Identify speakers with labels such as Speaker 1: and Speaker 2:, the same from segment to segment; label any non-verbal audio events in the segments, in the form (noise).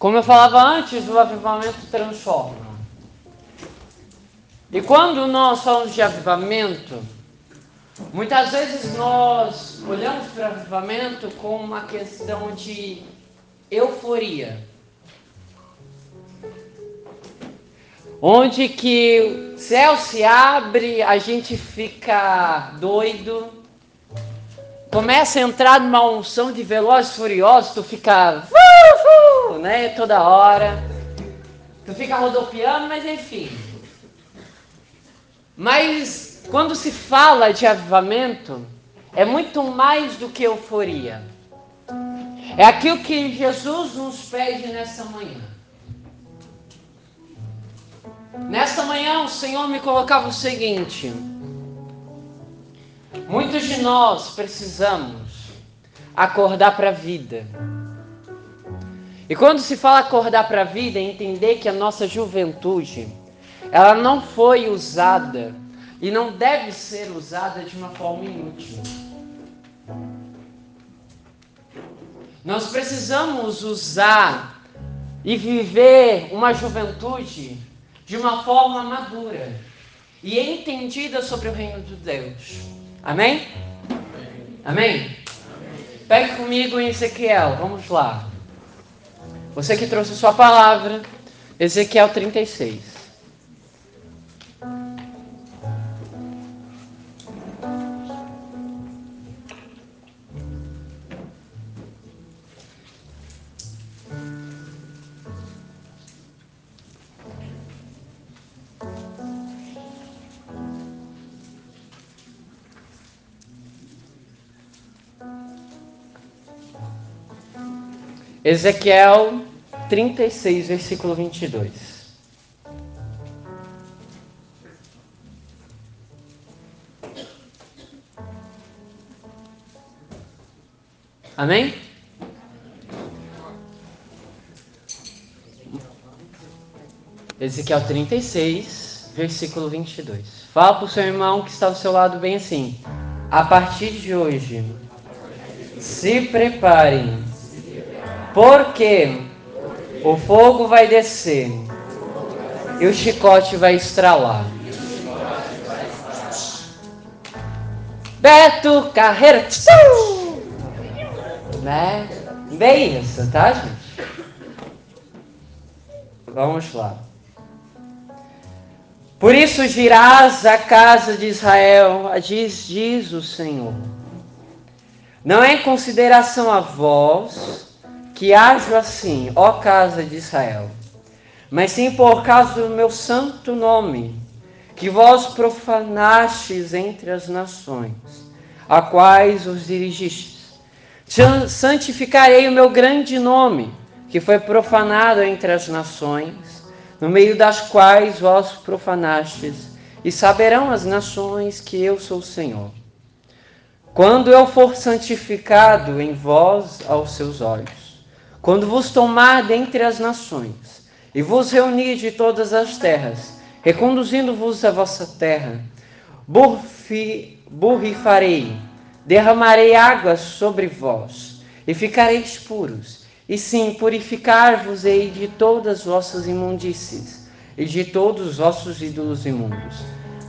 Speaker 1: Como eu falava antes, o avivamento transforma. E quando nós falamos de avivamento, muitas vezes nós olhamos para o avivamento com uma questão de euforia. Onde que o céu se abre, a gente fica doido, começa a entrar numa unção de velozes furiosos, tu fica uh, uh, né, toda hora, tu fica rodopiando, mas enfim. Mas quando se fala de avivamento, é muito mais do que euforia. É aquilo que Jesus nos pede nessa manhã. Nessa manhã o Senhor me colocava o seguinte: muitos de nós precisamos acordar para a vida. E quando se fala acordar para a vida, é entender que a nossa juventude ela não foi usada e não deve ser usada de uma forma inútil. Nós precisamos usar e viver uma juventude de uma forma madura e entendida sobre o reino de Deus. Amém? Amém? Pegue comigo em Ezequiel, vamos lá. Você que trouxe sua palavra, Ezequiel 36. Ezequiel 36, versículo 22. Amém? Ezequiel 36, versículo 22. Fala para o seu irmão que está do seu lado bem assim. A partir de hoje, se preparem porque o fogo vai descer e o chicote vai estralar. Beto Carreira. Né? Bem isso, tá, gente? Vamos lá. Por isso dirás à casa de Israel, diz, diz o Senhor. Não é em consideração a vós, que hajo assim, ó casa de Israel, mas sim por causa do meu santo nome, que vós profanastes entre as nações, a quais os dirigistes. Santificarei o meu grande nome, que foi profanado entre as nações, no meio das quais vós profanastes, e saberão as nações que eu sou o Senhor. Quando eu for santificado em vós aos seus olhos, quando vos tomar dentre as nações, e vos reunir de todas as terras, reconduzindo-vos à vossa terra, burrifarei, derramarei águas sobre vós, e ficareis puros. E sim, purificar-vos-ei de todas as vossas imundícies, e de todos os vossos ídolos imundos.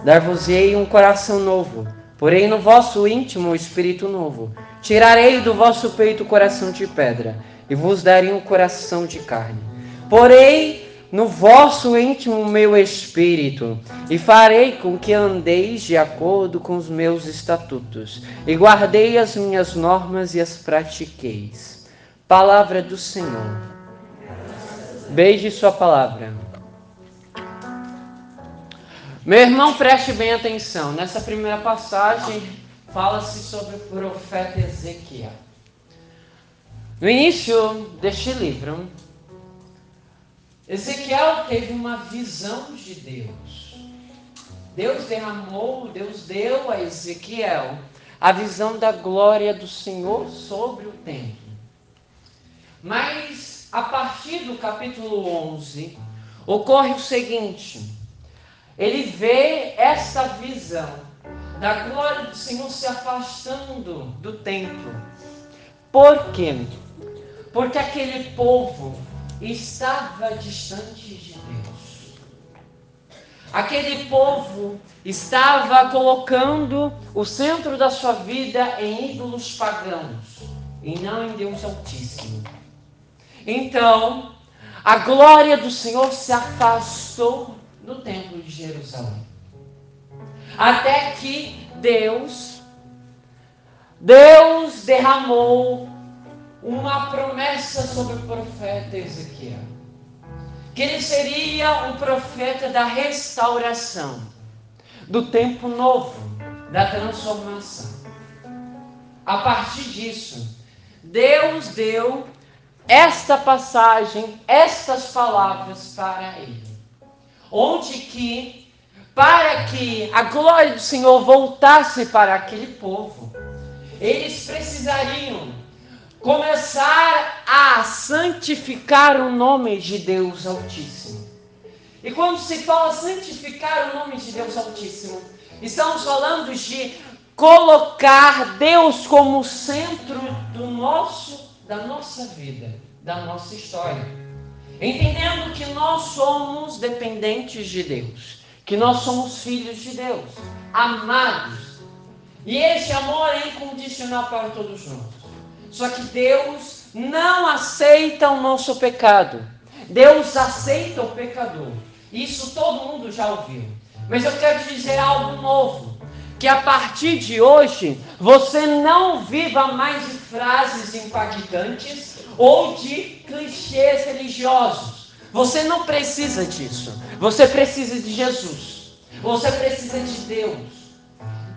Speaker 1: Dar-vos-ei um coração novo, porém no vosso íntimo espírito novo. Tirarei do vosso peito o coração de pedra, e vos darei um coração de carne. Porém, no vosso íntimo meu espírito, e farei com que andeis de acordo com os meus estatutos, e guardei as minhas normas e as pratiqueis. Palavra do Senhor. Beije sua palavra. Meu irmão, preste bem atenção. Nessa primeira passagem, fala-se sobre o profeta Ezequiel. No início deste livro, Ezequiel teve uma visão de Deus. Deus derramou, Deus deu a Ezequiel a visão da glória do Senhor sobre o templo. Mas a partir do capítulo 11, ocorre o seguinte: ele vê essa visão da glória do Senhor se afastando do templo. Por quê? Porque aquele povo estava distante de Deus. Aquele povo estava colocando o centro da sua vida em ídolos pagãos e não em Deus Altíssimo. Então, a glória do Senhor se afastou do templo de Jerusalém. Até que Deus, Deus derramou uma promessa sobre o profeta Ezequiel. Que ele seria um profeta da restauração, do tempo novo, da transformação. A partir disso, Deus deu esta passagem, estas palavras para ele. Onde que, para que a glória do Senhor voltasse para aquele povo, eles precisariam começar a santificar o nome de Deus Altíssimo. E quando se fala santificar o nome de Deus Altíssimo, estamos falando de colocar Deus como centro do nosso, da nossa vida, da nossa história. Entendendo que nós somos dependentes de Deus, que nós somos filhos de Deus, amados. E esse amor é incondicional para todos nós. Só que Deus não aceita o nosso pecado. Deus aceita o pecador. Isso todo mundo já ouviu. Mas eu quero te dizer algo novo que a partir de hoje você não viva mais de frases impactantes ou de clichês religiosos. Você não precisa disso. Você precisa de Jesus. Você precisa de Deus.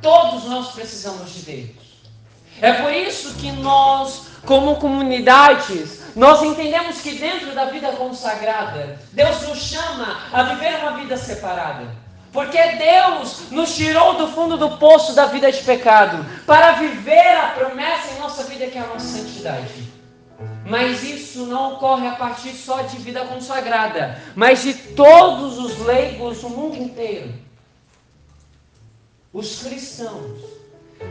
Speaker 1: Todos nós precisamos de Deus. É por isso que nós, como comunidades, nós entendemos que dentro da vida consagrada, Deus nos chama a viver uma vida separada. Porque Deus nos tirou do fundo do poço da vida de pecado para viver a promessa em nossa vida que é a nossa santidade. Mas isso não ocorre a partir só de vida consagrada, mas de todos os leigos do mundo inteiro. Os cristãos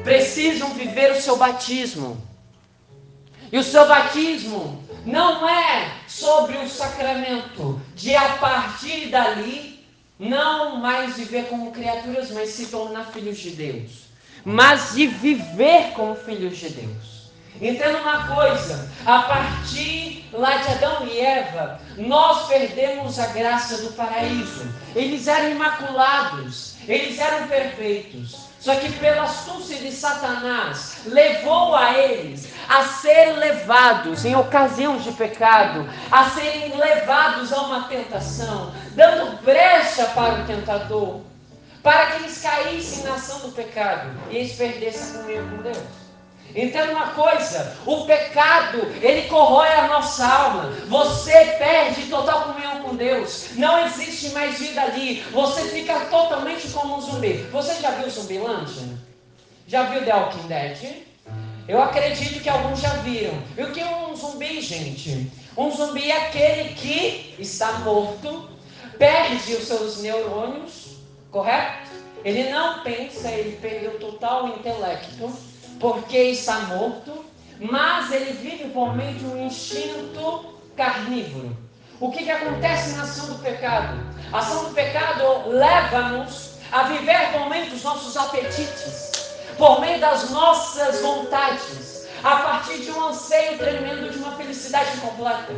Speaker 1: precisam viver o seu batismo. E o seu batismo não é sobre o sacramento de a partir dali não mais viver como criaturas, mas se tornar filhos de Deus. Mas de viver como filhos de Deus. Entenda uma coisa: a partir lá de Adão e Eva, nós perdemos a graça do paraíso. Eles eram imaculados, eles eram perfeitos. Só que pela astúcia de Satanás, levou a eles a ser levados em ocasiões de pecado, a serem levados a uma tentação, dando brecha para o tentador, para que eles caíssem na ação do pecado e eles perdessem a comunhão com Deus. Entenda uma coisa: o pecado ele corrói a nossa alma. Você perde total comunhão com Deus. Não existe mais vida ali. Você fica totalmente como um zumbi. Você já viu Zumbilândia? Já viu The Walking Dead? Eu acredito que alguns já viram. E o que é um zumbi, gente? Um zumbi é aquele que está morto, perde os seus neurônios, correto? Ele não pensa, ele perdeu total intelecto porque está morto, mas ele vive por meio de um instinto carnívoro. O que, que acontece na ação do pecado? A ação do pecado leva-nos a viver por meio dos nossos apetites, por meio das nossas vontades, a partir de um anseio tremendo de uma felicidade completa.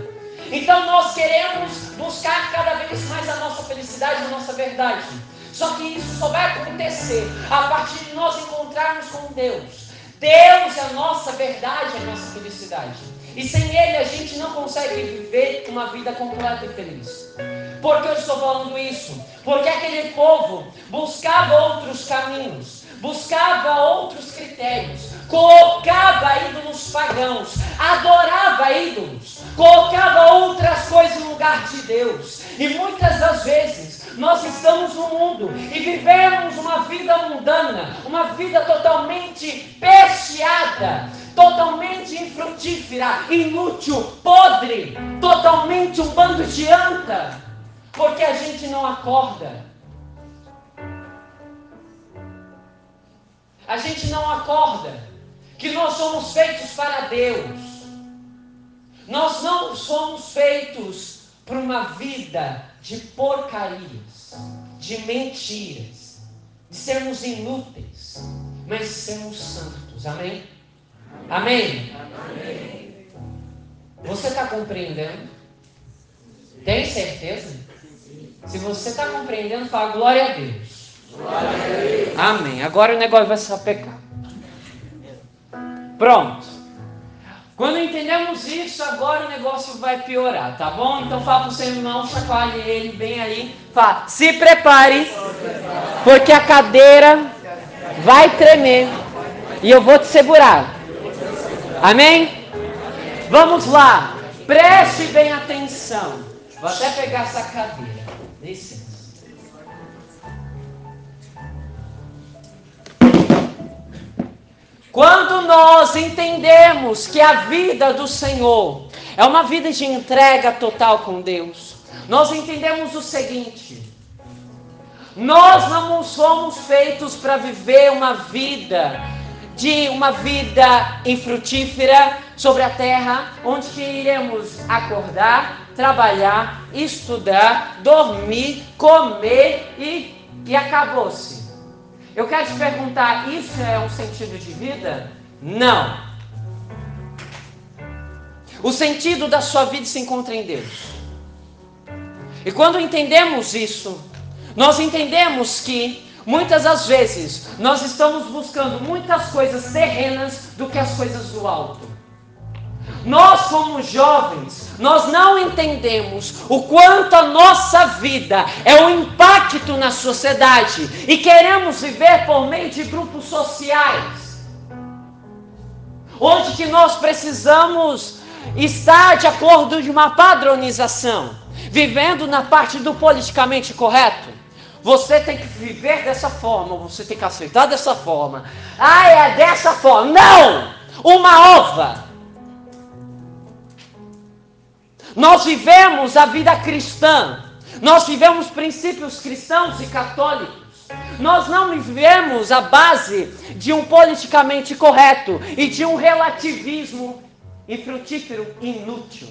Speaker 1: Então nós queremos buscar cada vez mais a nossa felicidade, a nossa verdade. Só que isso só vai acontecer a partir de nós encontrarmos com Deus. Deus é a nossa verdade, é a nossa felicidade. E sem Ele a gente não consegue viver uma vida completa e feliz. Por que eu estou falando isso? Porque aquele povo buscava outros caminhos, buscava outros critérios, colocava ídolos pagãos, adorava ídolos, colocava outras coisas no lugar de Deus. E muitas das vezes nós estamos no mundo e vivemos uma vida mundana, uma vida totalmente pesteada, totalmente infrutífera, inútil, podre, totalmente um bando de anta, porque a gente não acorda. A gente não acorda que nós somos feitos para Deus. Nós não somos feitos para uma vida de porcarias, de mentiras, de sermos inúteis, mas de sermos santos. Amém? Amém? Amém. Você está compreendendo? Tem certeza? Se você está compreendendo, fala glória a Deus. Glória a Deus. Amém. Agora o negócio vai se pecar. Pronto. Quando entendemos isso, agora o negócio vai piorar, tá bom? Então fala para o seu irmão, chacoalhe ele bem aí. Fala, se prepare, porque a cadeira vai tremer e eu vou te segurar. Amém? Vamos lá. Preste bem atenção. Vou até pegar essa cadeira. Licença. Quando nós entendemos que a vida do Senhor é uma vida de entrega total com Deus, nós entendemos o seguinte: nós não somos feitos para viver uma vida de uma vida infrutífera sobre a terra, onde iremos acordar, trabalhar, estudar, dormir, comer e, e acabou-se. Eu quero te perguntar: isso é um sentido de vida? Não. O sentido da sua vida se encontra em Deus. E quando entendemos isso, nós entendemos que muitas das vezes nós estamos buscando muitas coisas terrenas do que as coisas do alto. Nós, como jovens, nós não entendemos o quanto a nossa vida é um impacto na sociedade e queremos viver por meio de grupos sociais, onde que nós precisamos estar de acordo de uma padronização, vivendo na parte do politicamente correto. Você tem que viver dessa forma, você tem que aceitar dessa forma. Ah, é dessa forma. Não! Uma ova Nós vivemos a vida cristã. Nós vivemos princípios cristãos e católicos. Nós não vivemos a base de um politicamente correto e de um relativismo infrutífero inútil.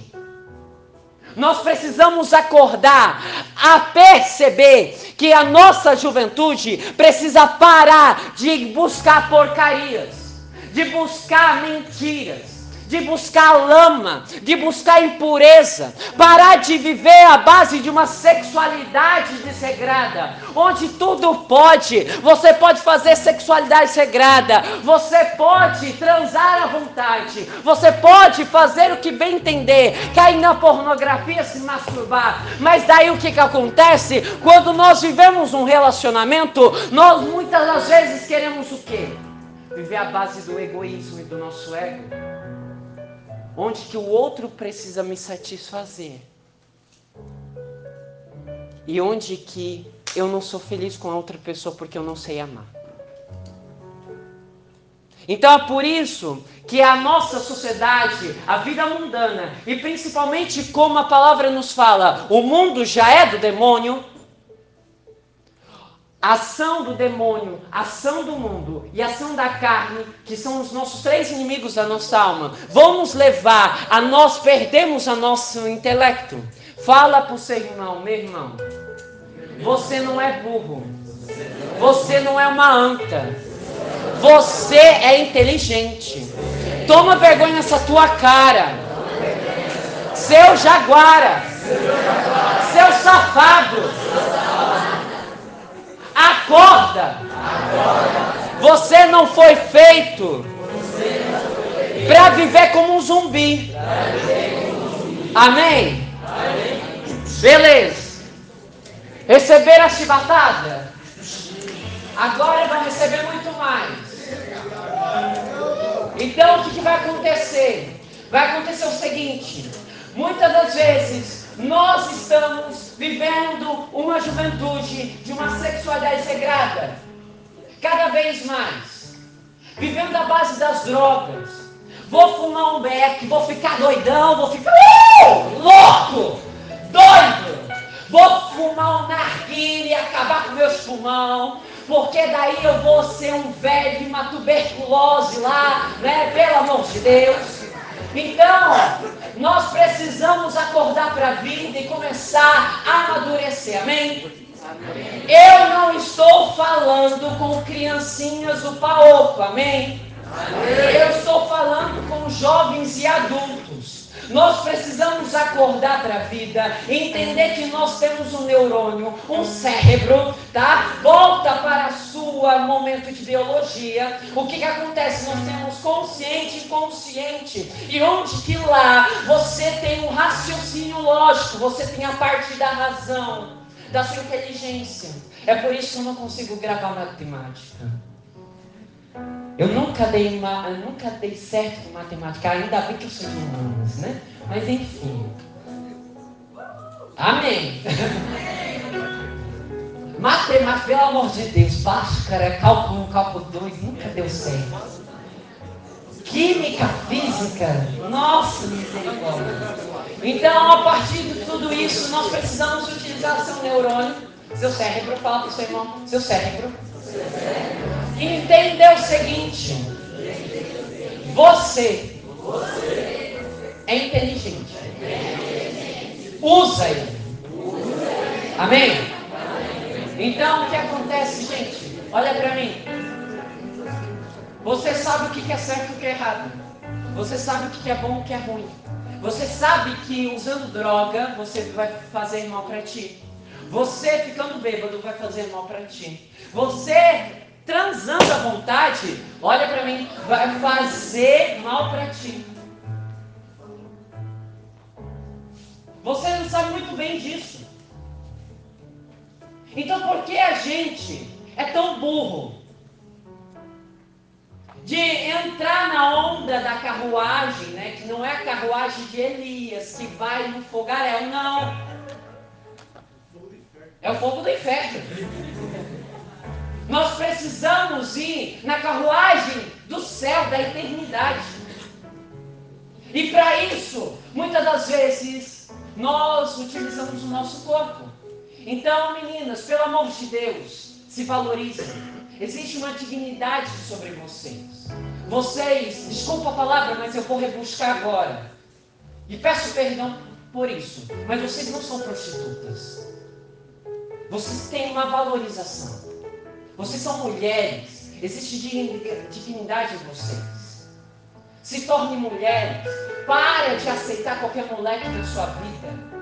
Speaker 1: Nós precisamos acordar a perceber que a nossa juventude precisa parar de buscar porcarias, de buscar mentiras de buscar lama, de buscar impureza, parar de viver à base de uma sexualidade desregrada, onde tudo pode. Você pode fazer sexualidade sagrada, você pode transar à vontade, você pode fazer o que bem entender, cair na pornografia, se masturbar. Mas daí o que, que acontece? Quando nós vivemos um relacionamento, nós muitas das vezes queremos o quê? Viver à base do egoísmo e do nosso ego onde que o outro precisa me satisfazer. E onde que eu não sou feliz com a outra pessoa porque eu não sei amar. Então é por isso que a nossa sociedade, a vida mundana, e principalmente como a palavra nos fala, o mundo já é do demônio, ação do demônio, ação do mundo e ação da carne, que são os nossos três inimigos da nossa alma, vão nos levar a nós perdermos o nosso intelecto. Fala para o seu irmão, meu irmão, você não é burro, você não é uma anta, você é inteligente. Toma vergonha nessa tua cara, seu jaguara, seu safado. Acorda! Você não foi feito para viver como um zumbi. Amém? Beleza. Receber a chibatada? Agora vai receber muito mais. Então o que, que vai acontecer? Vai acontecer o seguinte: muitas das vezes nós estamos vivendo uma juventude de uma sexualidade sagrada, cada vez mais, vivendo a base das drogas. Vou fumar um beck, vou ficar doidão, vou ficar uh, louco, doido. Vou fumar um narguilha e acabar com meus pulmão, porque daí eu vou ser um velho de uma tuberculose lá, né? Pelo amor de Deus. Então, Nós precisamos acordar para a vida e começar a amadurecer. Amém? Eu não estou falando com criancinhas do. Amém? Amém? Eu estou falando com jovens e adultos. Nós precisamos acordar para a vida, entender que nós temos um neurônio, um cérebro, tá? Volta para a sua momento de biologia. O que, que acontece? Nós temos consciente e inconsciente. E onde que lá você tem um raciocínio lógico, você tem a parte da razão, da sua inteligência. É por isso que eu não consigo gravar matemática. Eu nunca dei, uma, eu nunca dei certo com matemática, ainda bem que eu sou de humanas, né? Mas enfim. Amém. (laughs) matemática, pelo amor de Deus, Bhaskara, cálculo 1, cálculo 2, nunca deu certo. Química, física, nossa misericórdia. Então, a partir de tudo isso, nós precisamos utilizar seu neurônio, seu cérebro, fala para o seu irmão, seu cérebro. Seu cérebro entender o seguinte: você é inteligente. Usa ele. Amém? Então o que acontece, gente? Olha para mim. Você sabe o que é certo e o que é errado. Você sabe o que é bom e o que é ruim. Você sabe que usando droga você vai fazer mal para ti. Você ficando bêbado vai fazer mal para ti. Você transando à vontade, olha para mim, vai fazer mal para ti. Você não sabe muito bem disso. Então por que a gente é tão burro de entrar na onda da carruagem, né? Que não é a carruagem de Elias que vai no fogaréu, não. É o fogo do inferno. Nós precisamos ir na carruagem do céu, da eternidade. E para isso, muitas das vezes, nós utilizamos o nosso corpo. Então, meninas, pelo amor de Deus, se valorizem. Existe uma dignidade sobre vocês. Vocês, desculpa a palavra, mas eu vou rebuscar agora. E peço perdão por isso. Mas vocês não são prostitutas. Vocês têm uma valorização. Vocês são mulheres. Existe dignidade em vocês. Se torne mulheres. Para de aceitar qualquer moleque na sua vida.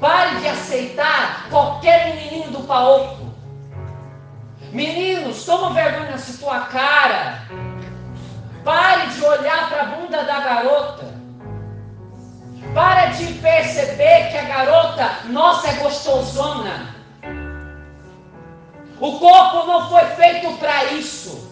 Speaker 1: Pare de aceitar qualquer menininho do paoco. Meninos, toma vergonha na sua cara. Pare de olhar para a bunda da garota. Para de perceber que a garota, nossa, é gostosona. O corpo não foi feito para isso.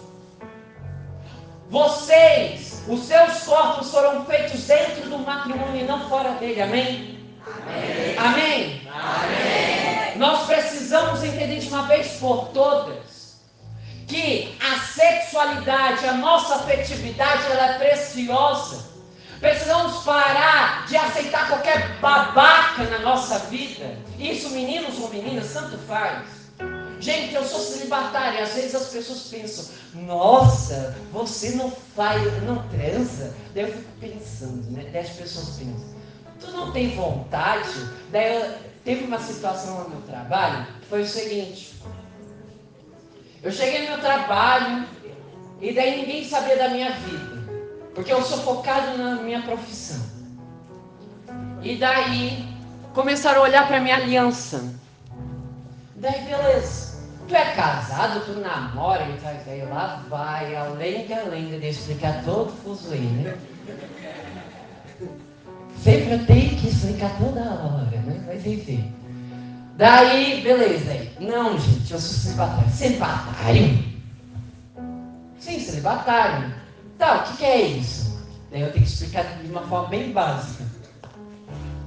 Speaker 1: Vocês, os seus corpos foram feitos dentro do matrimônio e não fora dele. Amém? Amém. Amém? Amém. Nós precisamos entender de uma vez por todas que a sexualidade, a nossa afetividade, ela é preciosa. Precisamos parar de aceitar qualquer babaca na nossa vida. Isso, meninos ou meninas, tanto faz. Gente, eu sou celibatária. Às vezes as pessoas pensam, nossa, você não faz, não transa. Daí eu fico pensando, né? Daí as pessoas pensam, tu não tem vontade? Daí eu, teve uma situação no meu trabalho que foi o seguinte. Eu cheguei no meu trabalho e daí ninguém sabia da minha vida. Porque eu sou focado na minha profissão. E daí começaram a olhar para minha aliança. Daí beleza. Tu é casado, tu namora, e tá, aí lá vai, além que além de explicar todo o fuzuê, né? Sempre eu tenho que explicar toda hora, né? Mas enfim. Daí, beleza. Aí. Não, gente, eu sou celibatário. Celibatário? Sim, celibatário. Tá, o que, que é isso? Daí eu tenho que explicar de uma forma bem básica.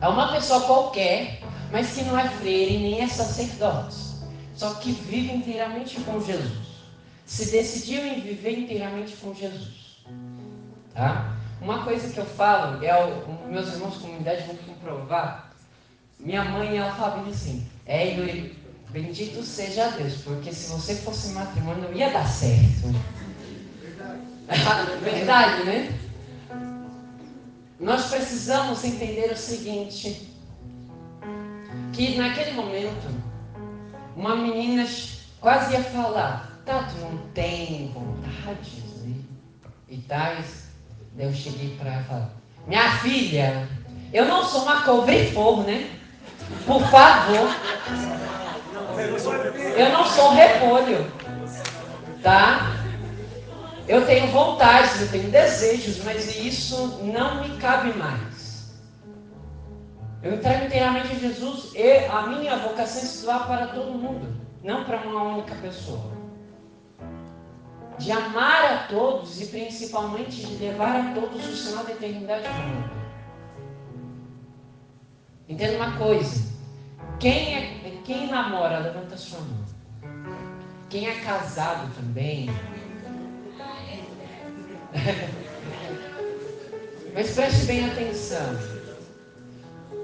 Speaker 1: É uma pessoa qualquer, mas que não é freire nem é sacerdote só que vive inteiramente com Jesus. Se decidiu em viver inteiramente com Jesus. Tá? Uma coisa que eu falo, é o, meus irmãos de comunidade vão comprovar. Minha mãe, ela fala assim: É, Yuri, bendito seja Deus, porque se você fosse matrimônio não ia dar certo. Verdade, (laughs) Verdade né? nós precisamos entender o seguinte: que naquele momento, uma menina quase ia falar, tá, tu não tem vontade, né? E tais, daí eu cheguei para ela e falei, minha filha, eu não sou uma couve-flor, né? Por favor. Eu não sou repolho. Tá? Eu tenho vontades, eu tenho desejos, mas isso não me cabe mais. Eu entrego inteiramente a Jesus e a minha vocação é estudar para todo mundo, não para uma única pessoa. De amar a todos e principalmente de levar a todos o sinal da eternidade do mundo. Entenda uma coisa. Quem, é, quem namora, levanta sua mão. Quem é casado também. (laughs) Mas preste bem atenção.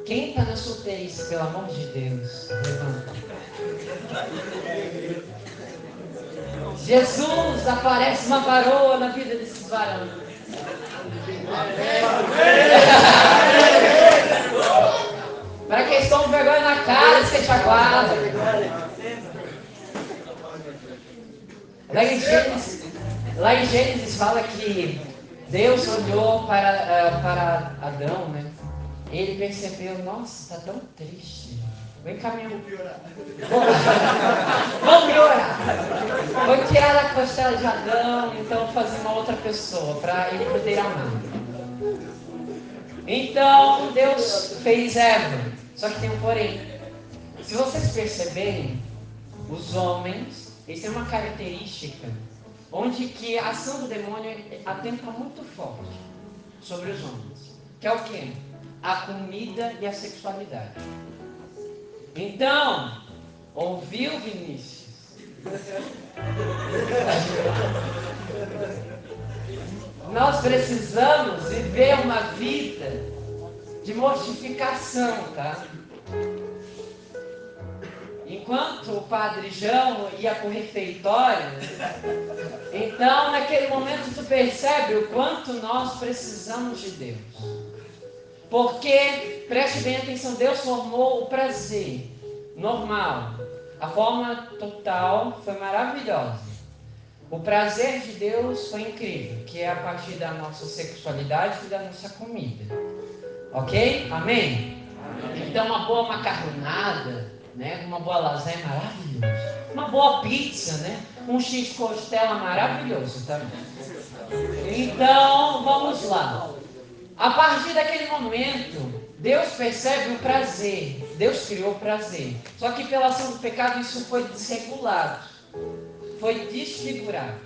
Speaker 1: Quem está na solteirice, pelo amor de Deus, levanta. Jesus aparece uma varoa na vida desses varões. Para que estão com vergonha na cara, se aguarda. Lá em, Gênesis, lá em Gênesis fala que Deus olhou para, uh, para Adão, né? Ele percebeu, nossa, está tão triste. Vem cá, Vou piorar. Vamos piorar. Vou tirar a costela de Adão, então fazer uma outra pessoa para ele poder amar. Então Deus fez Eva. Só que tem um porém. Se vocês perceberem, os homens, eles têm uma característica onde que a ação do demônio atenta muito forte sobre os homens. Que é o quê? A comida e a sexualidade. Então, ouviu Vinícius? Nós precisamos viver uma vida de mortificação, tá? Enquanto o padre João ia para o refeitório, então naquele momento tu percebe o quanto nós precisamos de Deus. Porque, preste bem atenção, Deus formou o prazer normal. A forma total foi maravilhosa. O prazer de Deus foi incrível, que é a partir da nossa sexualidade e da nossa comida. Ok? Amém? Amém. Então, uma boa macarronada, né? uma boa lasanha é maravilhoso. Uma boa pizza, né? Um X costela maravilhoso também. Então, vamos lá. A partir daquele momento, Deus percebe o prazer. Deus criou o prazer. Só que pela ação do pecado isso foi desregulado foi desfigurado.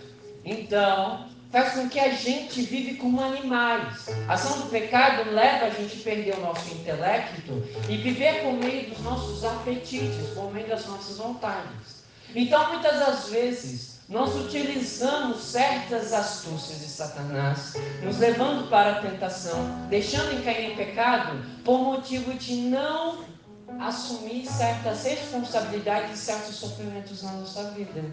Speaker 1: Então, faz com que a gente vive como animais. A ação do pecado leva a gente a perder o nosso intelecto e viver por meio dos nossos apetites, por meio das nossas vontades. Então, muitas das vezes, nós utilizamos certas astúcias de Satanás, nos levando para a tentação, deixando em cair em pecado, por motivo de não assumir certas responsabilidades e certos sofrimentos na nossa vida.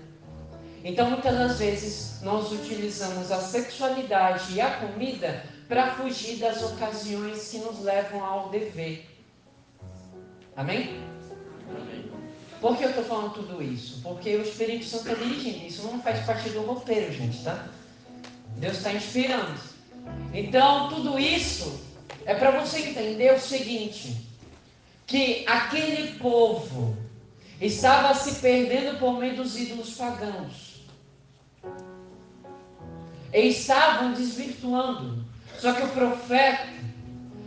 Speaker 1: Então, muitas das vezes, nós utilizamos a sexualidade e a comida para fugir das ocasiões que nos levam ao dever. Amém? Amém. Por que eu estou falando tudo isso? Porque o Espírito Santo está dirigindo. Isso não faz parte do roteiro, gente, tá? Deus está inspirando. Então, tudo isso é para você entender o seguinte: que aquele povo estava se perdendo por meio dos ídolos pagãos e estavam desvirtuando. Só que o profeta,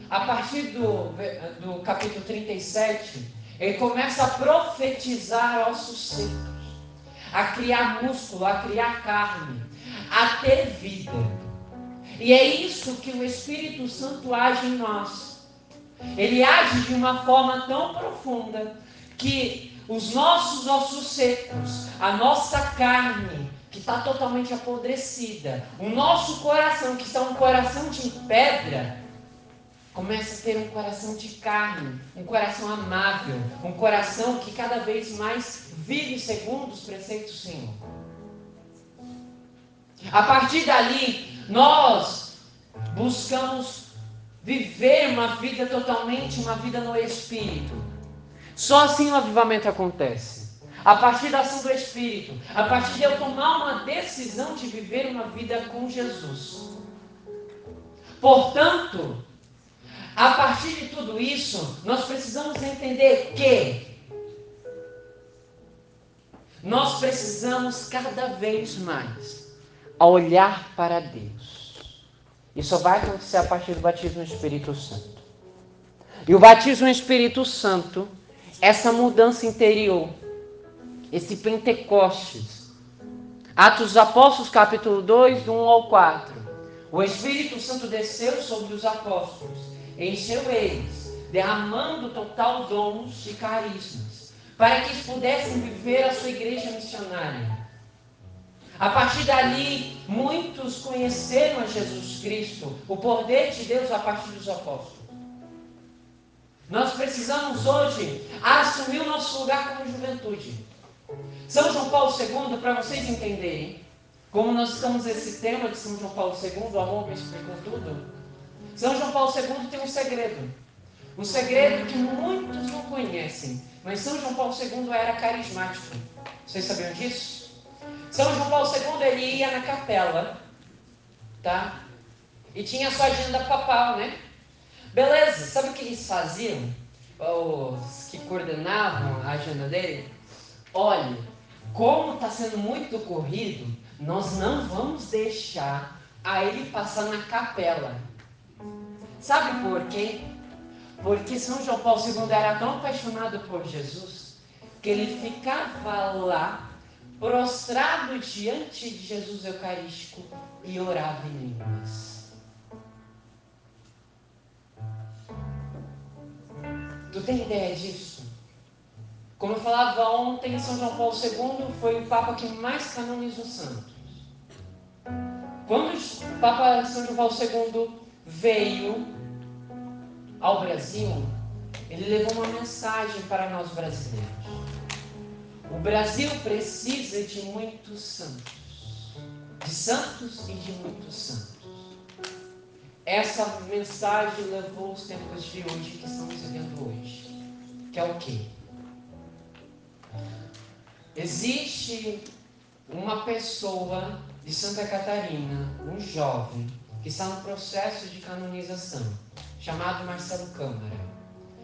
Speaker 1: a partir do, do capítulo 37, ele começa a profetizar ossos secos, a criar músculo, a criar carne, a ter vida. E é isso que o Espírito Santo age em nós. Ele age de uma forma tão profunda que os nossos ossos secos, a nossa carne, que está totalmente apodrecida, o nosso coração, que está um coração de pedra, começa a ter um coração de carne, um coração amável, um coração que cada vez mais vive segundo os preceitos do Senhor. A partir dali, nós buscamos viver uma vida totalmente, uma vida no Espírito. Só assim o avivamento acontece. A partir da ação do Espírito, a partir de eu tomar uma decisão de viver uma vida com Jesus. Portanto, a partir de tudo isso, nós precisamos entender que nós precisamos cada vez mais olhar para Deus. Isso vai acontecer a partir do batismo no Espírito Santo. E o batismo no Espírito Santo, essa mudança interior, esse Pentecostes. Atos dos Apóstolos, capítulo 2, do 1 ao 4. O Espírito Santo desceu sobre os apóstolos, encheu eles, derramando total dons de carismas, para que eles pudessem viver a sua igreja missionária. A partir dali, muitos conheceram a Jesus Cristo, o poder de Deus a partir dos apóstolos. Nós precisamos hoje assumir o nosso lugar como juventude. São João Paulo II, para vocês entenderem, como nós estamos nesse tema de São João Paulo II, o amor me explicou tudo. São João Paulo II tem um segredo. Um segredo que muitos não conhecem. Mas São João Paulo II era carismático. Vocês sabiam disso? São João Paulo II ele ia na capela, tá? E tinha a sua agenda papal, né? Beleza, sabe o que eles faziam? Os que coordenavam a agenda dele? Olha, como está sendo muito corrido, nós não vamos deixar a ele passar na capela. Sabe por quê? Porque São João Paulo II era tão apaixonado por Jesus que ele ficava lá prostrado diante de Jesus Eucarístico e orava em línguas. Tu tem ideia disso? Como eu falava ontem, São João Paulo II foi o Papa que mais canonizou santos. Quando o Papa São João Paulo II veio ao Brasil, ele levou uma mensagem para nós brasileiros. O Brasil precisa de muitos santos, de santos e de muitos santos. Essa mensagem levou os tempos de hoje que estamos vivendo hoje, que é o quê? Existe uma pessoa de Santa Catarina, um jovem, que está no processo de canonização, chamado Marcelo Câmara.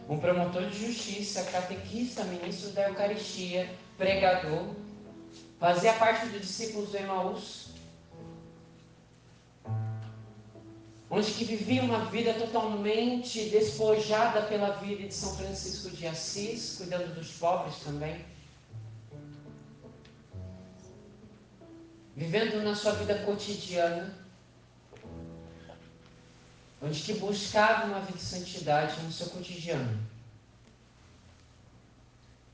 Speaker 1: Um promotor de justiça, catequista, ministro da Eucaristia, pregador, fazia parte dos discípulos do Emaús, onde que vivia uma vida totalmente despojada pela vida de São Francisco de Assis, cuidando dos pobres também. vivendo na sua vida cotidiana, onde que buscava uma vida de santidade no seu cotidiano.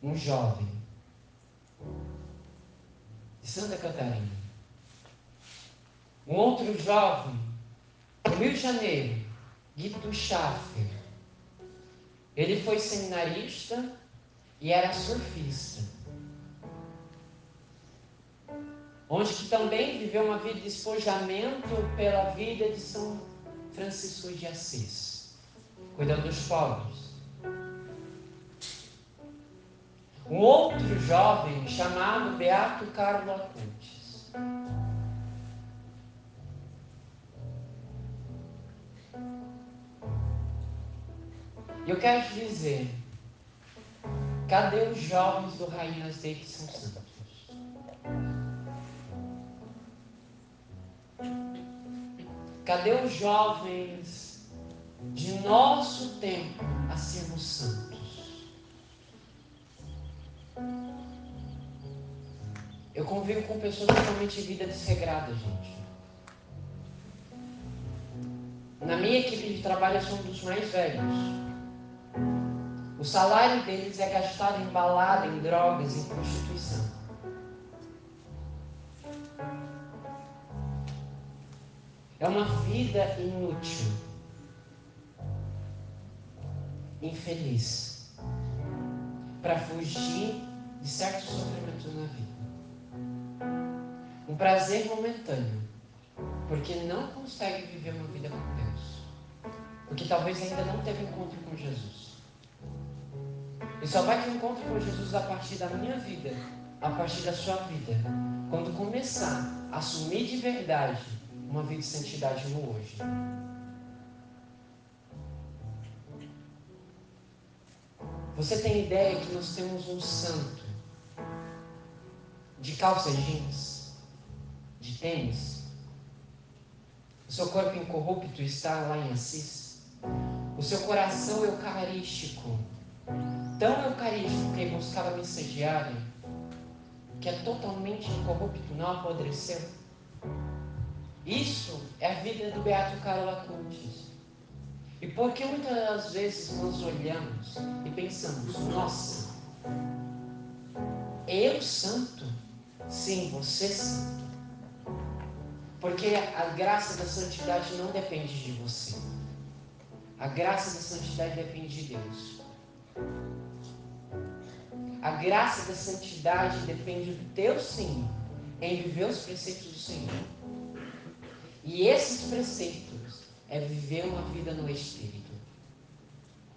Speaker 1: Um jovem de Santa Catarina. Um outro jovem do Rio de Janeiro, Guido Schaffer. Ele foi seminarista e era surfista. onde que também viveu uma vida de espojamento pela vida de São Francisco de Assis, cuidando dos pobres. Um outro jovem chamado Beato Carlo Acutis. E eu quero te dizer, cadê os jovens do Rainhas de São Santos? Cadê os jovens de nosso tempo a sermos santos? Eu convivo com pessoas totalmente vida desregrada, gente. Na minha equipe de trabalho eu sou um dos mais velhos. O salário deles é gastado em balada, em drogas, em prostituição. Vida inútil, infeliz, para fugir de certos sofrimentos na vida. Um prazer momentâneo, porque não consegue viver uma vida com Deus. Porque talvez ainda não teve encontro com Jesus. E só vai ter encontro com Jesus a partir da minha vida, a partir da sua vida. Quando começar a assumir de verdade uma vida de santidade no hoje. Você tem ideia que nós temos um santo de calça jeans, de tênis? O seu corpo incorrupto está lá em Assis. O seu coração eucarístico, tão eucarístico que buscava missa diária, que é totalmente incorrupto, não apodreceu. Isso é a vida do Beato Carlo Acutis. E por que muitas das vezes nós olhamos e pensamos, nossa, eu santo? Sim, você santo. Porque a graça da santidade não depende de você. A graça da santidade depende de Deus. A graça da santidade depende do teu sim em viver os preceitos do Senhor. E esses preceitos é viver uma vida no Espírito.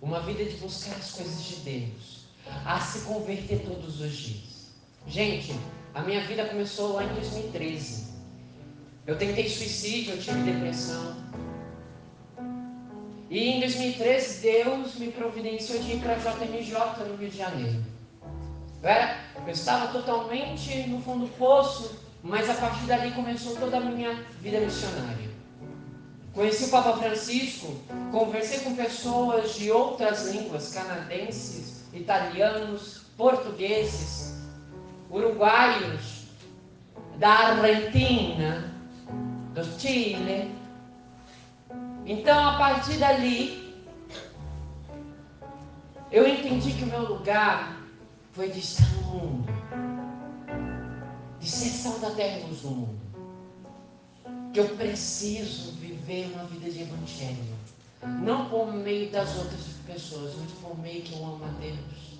Speaker 1: Uma vida de buscar as coisas de Deus. A se converter todos os dias. Gente, a minha vida começou lá em 2013. Eu tentei suicídio, eu tive depressão. E em 2013 Deus me providenciou de ir para a JMJ no Rio de Janeiro. Eu, era, eu estava totalmente no fundo do poço, mas a partir dali começou toda a minha vida missionária. Conheci o Papa Francisco, conversei com pessoas de outras línguas, canadenses, italianos, portugueses, uruguaios, da Argentina, do Chile. Então, a partir dali, eu entendi que o meu lugar foi de estar no mundo, de ser sal da terra e luz do mundo. Que eu preciso viver uma vida de evangelho. Não por meio das outras pessoas, mas por meio que eu amo a Deus.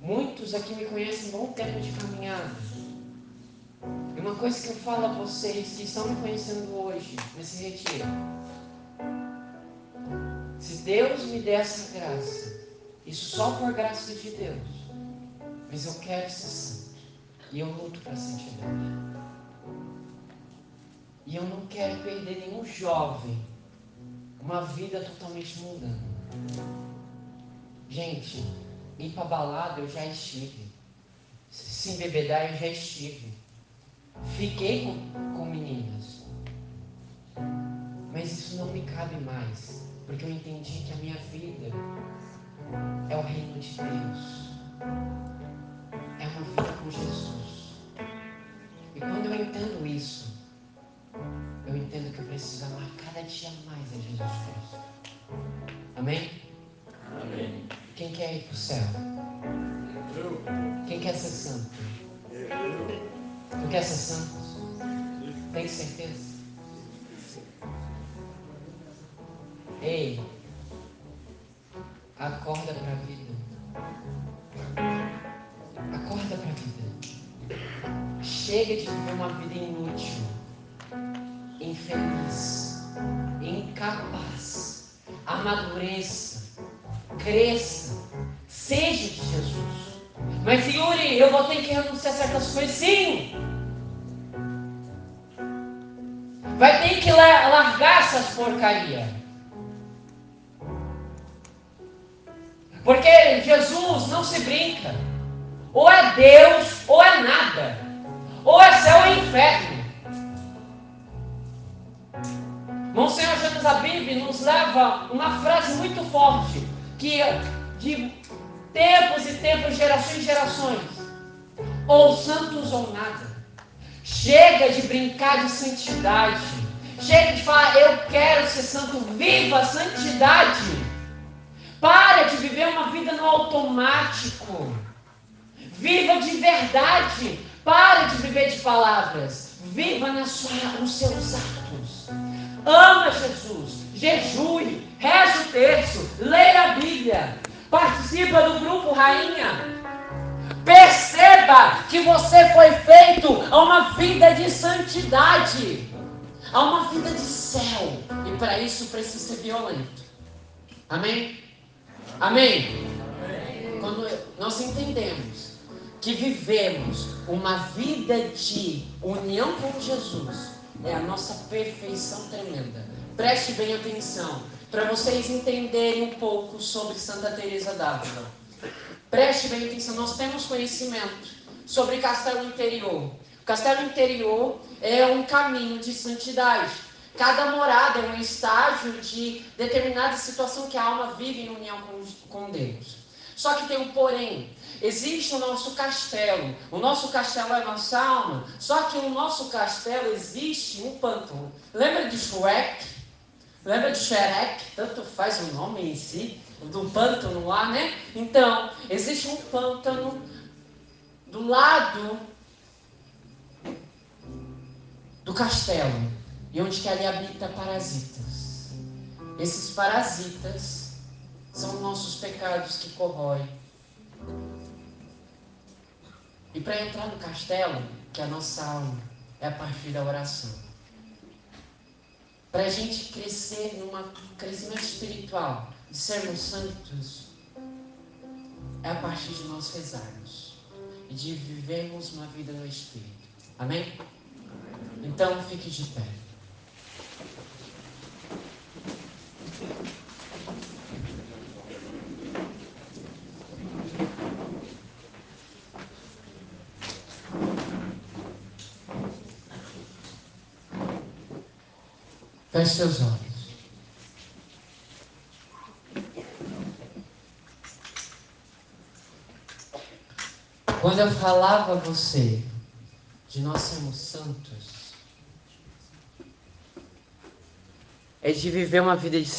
Speaker 1: Muitos aqui me conhecem bom tempo de caminhada. E uma coisa que eu falo a vocês que estão me conhecendo hoje, nesse retiro. Se Deus me der essa graça, isso só por graça de Deus. Mas eu quero ser santo. E eu luto para a santidade. E eu não quero perder nenhum jovem. Uma vida totalmente mudando. Gente, ir para balada eu já estive. Se embebedar eu já estive. Fiquei com, com meninas. Mas isso não me cabe mais. Porque eu entendi que a minha vida é o reino de Deus. É uma vida com Jesus. E quando eu entendo isso, eu entendo que eu preciso amar cada dia mais a Jesus Cristo. Amém?
Speaker 2: Amém.
Speaker 1: Quem quer ir para o céu? Quem quer ser santo? Tu quer ser santo? Tem certeza? Ei, acorda para a vida. Chega de viver uma vida inútil infeliz, incapaz. Amadureça, cresça, seja de Jesus. Mas Yuri, eu vou ter que renunciar a certas coisas, sim. Vai ter que largar essas porcarias. Porque Jesus não se brinca. Ou é Deus, ou é nada. Ou é céu ou inferno. Monsenhor Jesus Abib nos leva uma frase muito forte, que de tempos e tempos, gerações e gerações, ou santos ou nada. Chega de brincar de santidade. Chega de falar, eu quero ser santo, viva a santidade. Para de viver uma vida no automático. Viva de verdade. Pare de viver de palavras. Viva na sua, nos seus atos. Ama Jesus, jejue, reze o terço, leia a Bíblia, participa do grupo Rainha. Perceba que você foi feito a uma vida de santidade. Há uma vida de céu. E para isso precisa ser violento. Amém? Amém? Quando nós entendemos que vivemos uma vida de união com Jesus, é a nossa perfeição tremenda. Preste bem atenção para vocês entenderem um pouco sobre Santa Teresa d'Ávila. Preste bem atenção, nós temos conhecimento sobre Castelo Interior. O Castelo Interior é um caminho de santidade. Cada morada é um estágio de determinada situação que a alma vive em união com, com Deus. Só que tem um porém. Existe o nosso castelo. O nosso castelo é a nossa alma. Só que no nosso castelo existe um pântano. Lembra de Shrek? Lembra de Shrek? Tanto faz o nome em si, do pântano lá, né? Então, existe um pântano do lado do castelo. E onde que ali habita parasitas. Esses parasitas são nossos pecados que corroem. E para entrar no castelo, que é a nossa alma, é a partir da oração. Para a gente crescer num crescimento espiritual, de sermos santos, é a partir de nós rezarmos e de vivermos uma vida no Espírito. Amém? Então fique de pé. Feche seus olhos. Quando eu falava a você de nós sermos santos, é de viver uma vida de